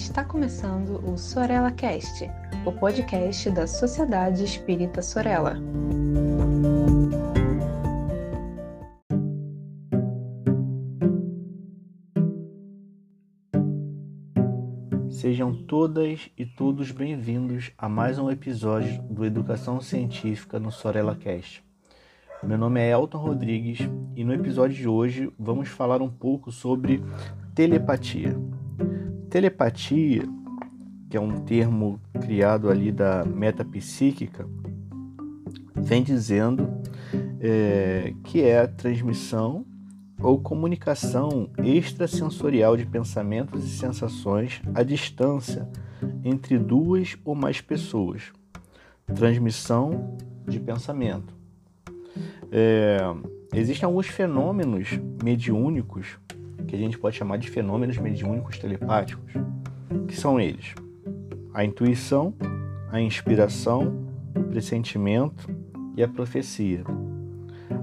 Está começando o Sorella Cast, o podcast da Sociedade Espírita Sorella. Sejam todas e todos bem-vindos a mais um episódio do Educação Científica no Sorella Cast. Meu nome é Elton Rodrigues e no episódio de hoje vamos falar um pouco sobre telepatia. Telepatia, que é um termo criado ali da metapsíquica, vem dizendo é, que é a transmissão ou comunicação extrasensorial de pensamentos e sensações à distância entre duas ou mais pessoas. Transmissão de pensamento. É, existem alguns fenômenos mediúnicos que a gente pode chamar de fenômenos mediúnicos telepáticos, que são eles: a intuição, a inspiração, o pressentimento e a profecia.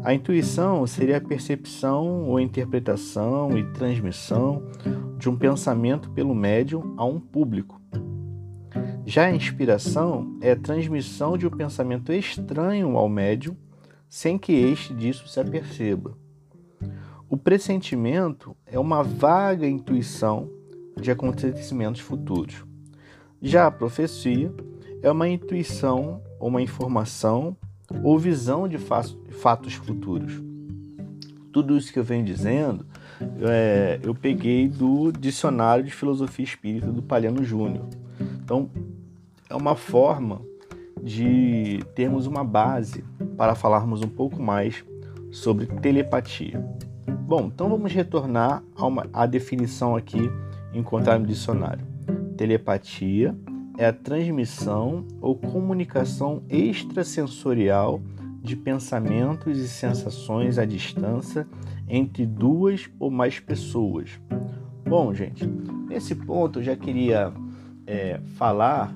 A intuição seria a percepção ou interpretação e transmissão de um pensamento pelo médium a um público. Já a inspiração é a transmissão de um pensamento estranho ao médium sem que este disso se aperceba. O pressentimento é uma vaga intuição de acontecimentos futuros. Já a profecia é uma intuição, uma informação ou visão de fatos futuros. Tudo isso que eu venho dizendo, é, eu peguei do Dicionário de Filosofia Espírita do Paliano Júnior. Então, é uma forma de termos uma base para falarmos um pouco mais sobre telepatia. Bom, então vamos retornar a à definição aqui encontrada no dicionário. Telepatia é a transmissão ou comunicação extrasensorial de pensamentos e sensações à distância entre duas ou mais pessoas. Bom, gente, nesse ponto eu já queria é, falar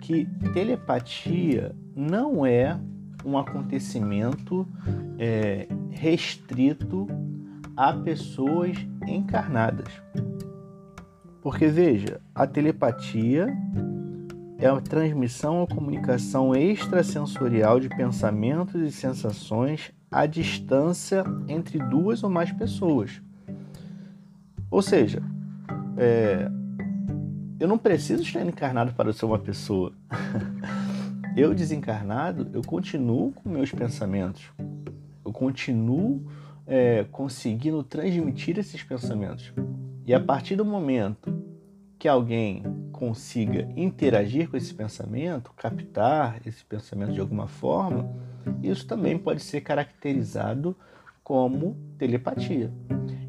que telepatia não é um acontecimento é, restrito a pessoas encarnadas. Porque veja, a telepatia é a transmissão ou comunicação extrasensorial de pensamentos e sensações à distância entre duas ou mais pessoas. Ou seja, é, eu não preciso estar encarnado para ser uma pessoa. eu desencarnado, eu continuo com meus pensamentos. Eu continuo é, conseguindo transmitir esses pensamentos. E a partir do momento que alguém consiga interagir com esse pensamento, captar esse pensamento de alguma forma, isso também pode ser caracterizado como telepatia.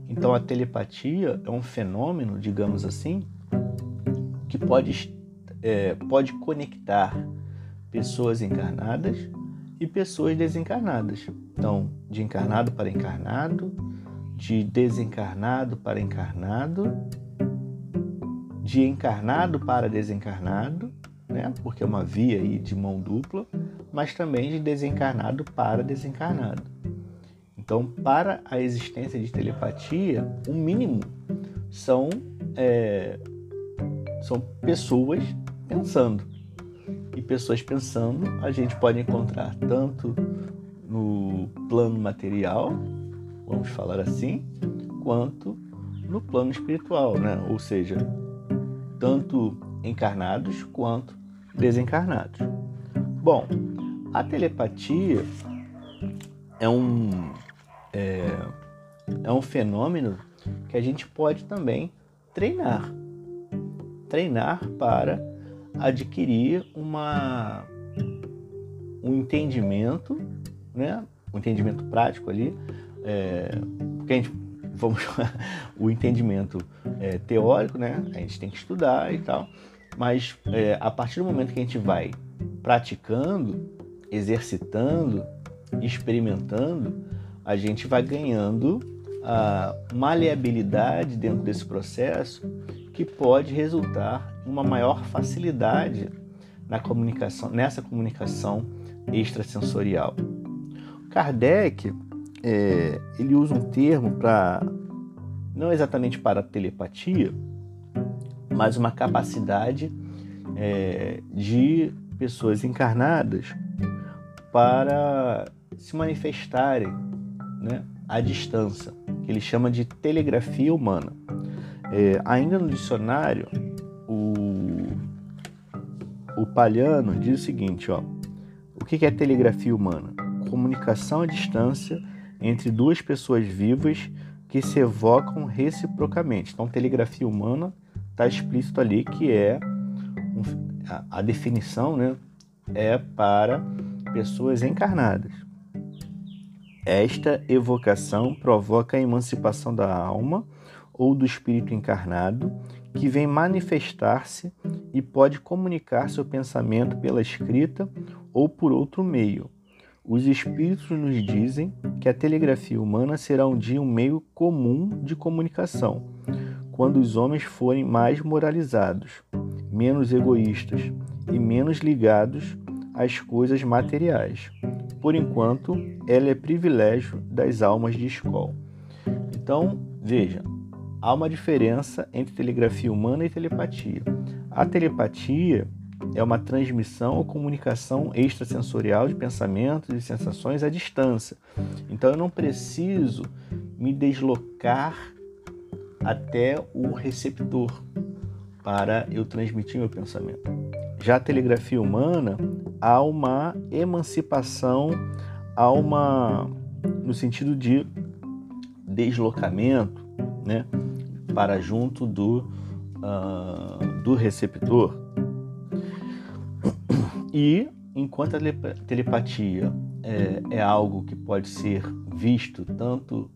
Então, a telepatia é um fenômeno, digamos assim, que pode, é, pode conectar pessoas encarnadas e pessoas desencarnadas. Então, de encarnado para encarnado, de desencarnado para encarnado, de encarnado para desencarnado, né? Porque é uma via aí de mão dupla, mas também de desencarnado para desencarnado. Então, para a existência de telepatia, o mínimo são é, são pessoas pensando. E pessoas pensando a gente pode encontrar tanto no plano material, vamos falar assim, quanto no plano espiritual, né? Ou seja, tanto encarnados quanto desencarnados. Bom, a telepatia é um é, é um fenômeno que a gente pode também treinar, treinar para adquirir uma um entendimento né? O entendimento prático ali, é, porque a gente, vamos o entendimento é, teórico, né? A gente tem que estudar e tal, mas é, a partir do momento que a gente vai praticando, exercitando, experimentando, a gente vai ganhando a maleabilidade dentro desse processo que pode resultar uma maior facilidade na comunicação, nessa comunicação extrasensorial. Kardec é, ele usa um termo para não exatamente para telepatia, mas uma capacidade é, de pessoas encarnadas para se manifestarem né, à distância, que ele chama de telegrafia humana. É, ainda no dicionário, Diz o seguinte: ó, o que é telegrafia humana? Comunicação à distância entre duas pessoas vivas que se evocam reciprocamente. Então, telegrafia humana está explícito ali que é a, a definição, né, é para pessoas encarnadas. Esta evocação provoca a emancipação da alma ou do espírito encarnado, que vem manifestar-se e pode comunicar seu pensamento pela escrita ou por outro meio. Os espíritos nos dizem que a telegrafia humana será um dia um meio comum de comunicação, quando os homens forem mais moralizados, menos egoístas e menos ligados às coisas materiais. Por enquanto, ela é privilégio das almas de escola. Então, veja, há uma diferença entre telegrafia humana e telepatia. A telepatia é uma transmissão ou comunicação extrasensorial de pensamentos e sensações à distância. Então eu não preciso me deslocar até o receptor para eu transmitir meu pensamento. Já a telegrafia humana há uma emancipação, há uma no sentido de deslocamento, né, para junto do uh, do receptor. E enquanto a telepatia é, é algo que pode ser visto tanto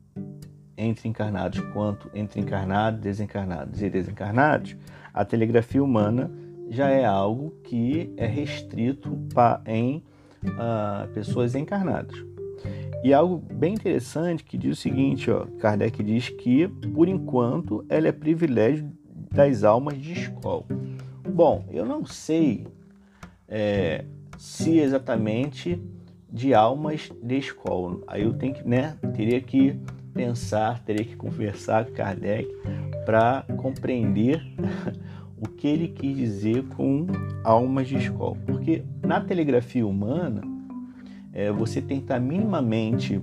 entre encarnados quanto entre encarnados, desencarnados e desencarnados, a telegrafia humana já é algo que é restrito em uh, pessoas encarnadas. E algo bem interessante que diz o seguinte, ó, Kardec diz que, por enquanto, ela é privilégio das almas de escola. Bom, eu não sei é, se exatamente de almas de escola. Aí eu tenho que, né, teria que pensar, teria que conversar com Kardec para compreender o que ele quis dizer com almas de escola. Porque na telegrafia humana, é, você tem que estar minimamente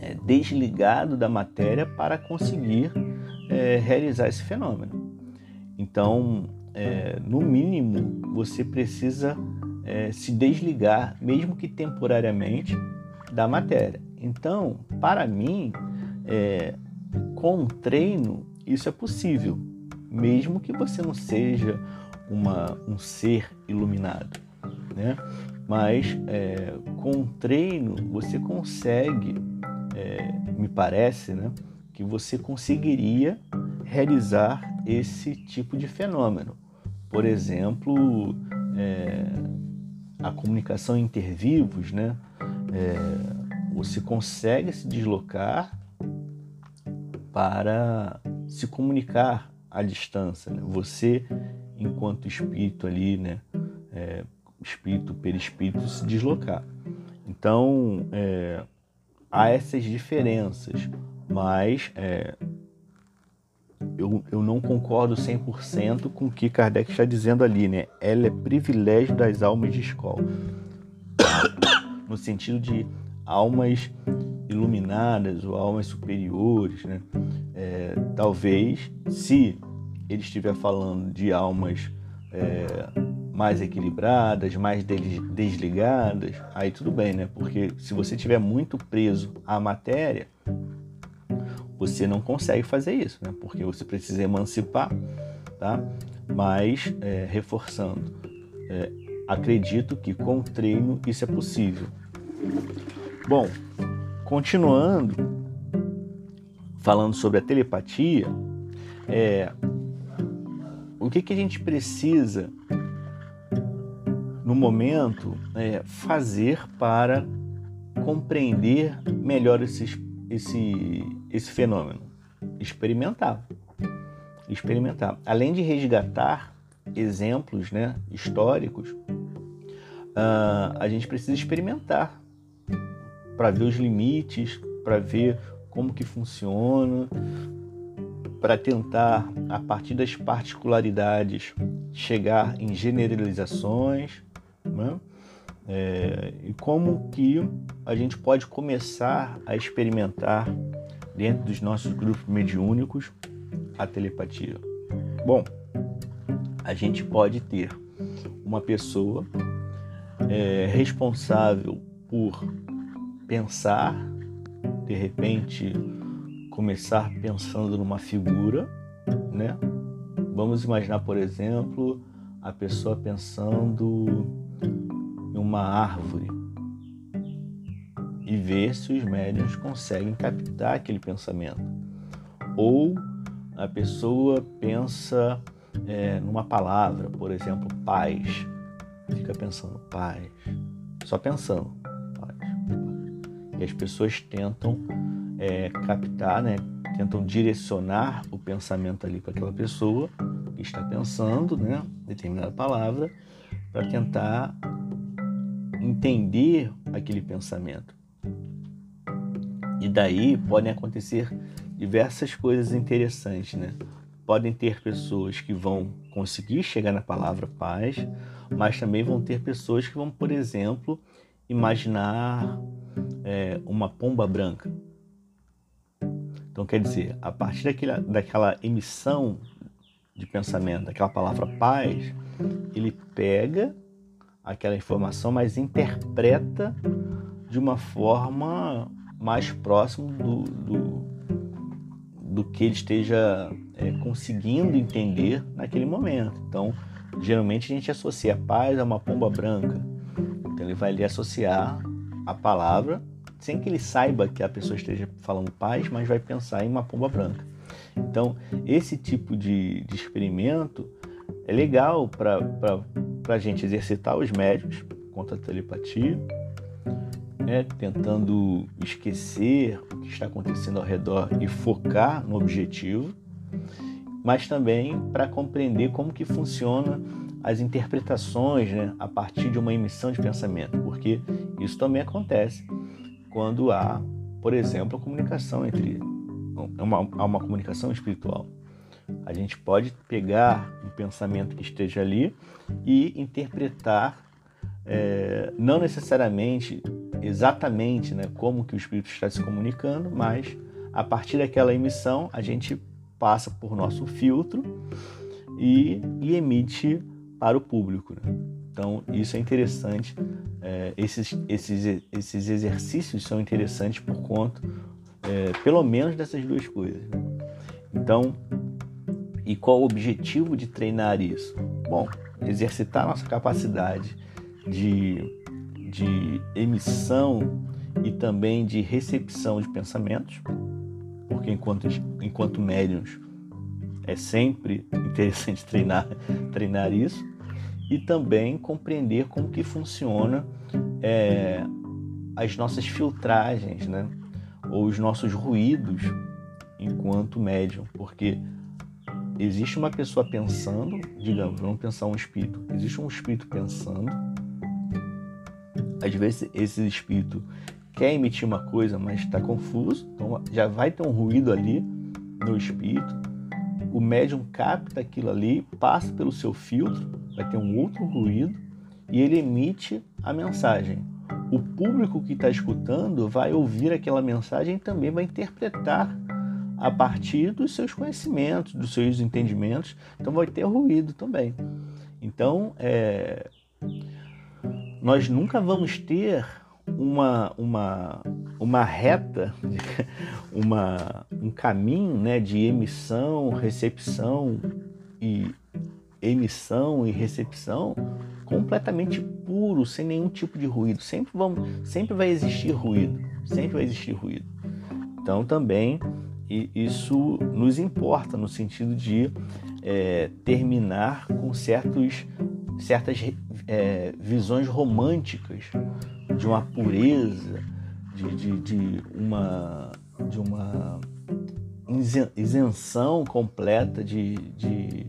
é, desligado da matéria para conseguir é, realizar esse fenômeno. Então, é, no mínimo, você precisa é, se desligar, mesmo que temporariamente, da matéria. Então, para mim, é, com treino, isso é possível, mesmo que você não seja uma, um ser iluminado, né? Mas é, com treino você consegue, é, me parece, né, que você conseguiria realizar esse tipo de fenômeno. Por exemplo, é, a comunicação intervivos, né? É, você consegue se deslocar para se comunicar à distância. Né? Você, enquanto espírito ali, né? É, espírito, perispírito, se deslocar. Então, é, há essas diferenças, mas é, eu, eu não concordo 100% com o que Kardec está dizendo ali, né? Ela é privilégio das almas de escola. no sentido de almas iluminadas ou almas superiores, né? É, talvez, se ele estiver falando de almas é, mais equilibradas, mais desligadas, aí tudo bem, né? Porque se você estiver muito preso à matéria, você não consegue fazer isso, né? Porque você precisa emancipar, tá? Mas, é, reforçando, é, acredito que com treino isso é possível. Bom, continuando, falando sobre a telepatia, é, o que, que a gente precisa no momento é, fazer para compreender melhor esses esse, esse fenômeno? Experimentar. Experimentar. Além de resgatar exemplos né, históricos, uh, a gente precisa experimentar para ver os limites, para ver como que funciona, para tentar, a partir das particularidades, chegar em generalizações, né? É, e como que a gente pode começar a experimentar dentro dos nossos grupos mediúnicos a telepatia. Bom, a gente pode ter uma pessoa é, responsável por pensar, de repente começar pensando numa figura, né? Vamos imaginar, por exemplo, a pessoa pensando uma árvore e ver se os médiums conseguem captar aquele pensamento. Ou a pessoa pensa é, numa palavra, por exemplo, paz. Fica pensando paz, só pensando paz. E as pessoas tentam é, captar, né? tentam direcionar o pensamento ali para aquela pessoa que está pensando, né? determinada palavra, para tentar entender aquele pensamento. E daí podem acontecer diversas coisas interessantes, né? Podem ter pessoas que vão conseguir chegar na palavra paz, mas também vão ter pessoas que vão, por exemplo, imaginar é, uma pomba branca. Então, quer dizer, a partir daquela, daquela emissão de pensamento, daquela palavra paz, ele pega aquela informação, mas interpreta de uma forma mais próximo do, do, do que ele esteja é, conseguindo entender naquele momento. Então, geralmente a gente associa paz a uma pomba branca. Então, ele vai lhe associar a palavra sem que ele saiba que a pessoa esteja falando paz, mas vai pensar em uma pomba branca. Então, esse tipo de, de experimento é legal para a gente exercitar os médios contra a telepatia, né, tentando esquecer o que está acontecendo ao redor e focar no objetivo, mas também para compreender como que funciona as interpretações né, a partir de uma emissão de pensamento, porque isso também acontece quando há, por exemplo, a comunicação entre uma, uma comunicação espiritual. A gente pode pegar um pensamento que esteja ali e interpretar, é, não necessariamente exatamente né, como que o espírito está se comunicando, mas a partir daquela emissão a gente passa por nosso filtro e, e emite para o público. Né? Então isso é interessante. É, esses, esses, esses exercícios são interessantes por conta, é, pelo menos dessas duas coisas. Né? Então, e qual o objetivo de treinar isso? Bom, exercitar nossa capacidade de de emissão e também de recepção de pensamentos, porque enquanto, enquanto médiums é sempre interessante treinar, treinar isso, e também compreender como que funciona é, as nossas filtragens, né? ou os nossos ruídos enquanto médium, porque existe uma pessoa pensando, digamos, vamos pensar um espírito, existe um espírito pensando, às vezes esse espírito quer emitir uma coisa, mas está confuso, então já vai ter um ruído ali no espírito. O médium capta aquilo ali, passa pelo seu filtro, vai ter um outro ruído e ele emite a mensagem. O público que está escutando vai ouvir aquela mensagem e também vai interpretar a partir dos seus conhecimentos, dos seus entendimentos. Então vai ter ruído também. Então, é, nós nunca vamos ter uma, uma, uma reta, uma, um caminho né, de emissão, recepção e emissão e recepção completamente puro, sem nenhum tipo de ruído. Sempre, vamos, sempre vai existir ruído, sempre vai existir ruído. Então também isso nos importa no sentido de é, terminar com certos, certas é, visões românticas de uma pureza, de, de, de, uma, de uma isenção completa de, de,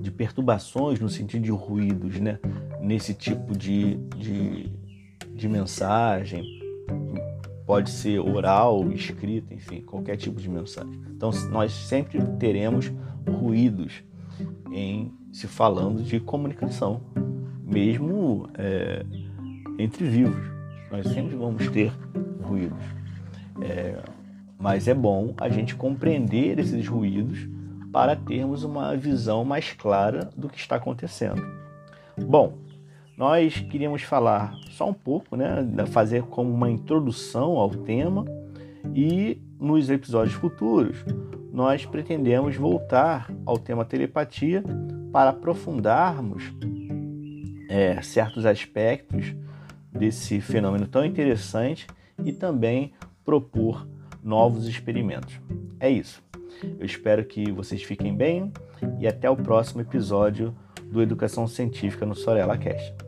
de, perturbações no sentido de ruídos, né? nesse tipo de, de, de mensagem. Pode ser oral, escrita, enfim, qualquer tipo de mensagem. Então, nós sempre teremos ruídos em se falando de comunicação, mesmo é, entre vivos. Nós sempre vamos ter ruídos. É, mas é bom a gente compreender esses ruídos para termos uma visão mais clara do que está acontecendo. Bom, nós queríamos falar só um pouco, né, fazer como uma introdução ao tema e nos episódios futuros nós pretendemos voltar ao tema telepatia para aprofundarmos é, certos aspectos desse fenômeno tão interessante e também propor novos experimentos. É isso. Eu espero que vocês fiquem bem e até o próximo episódio do Educação Científica no Sorella Cast.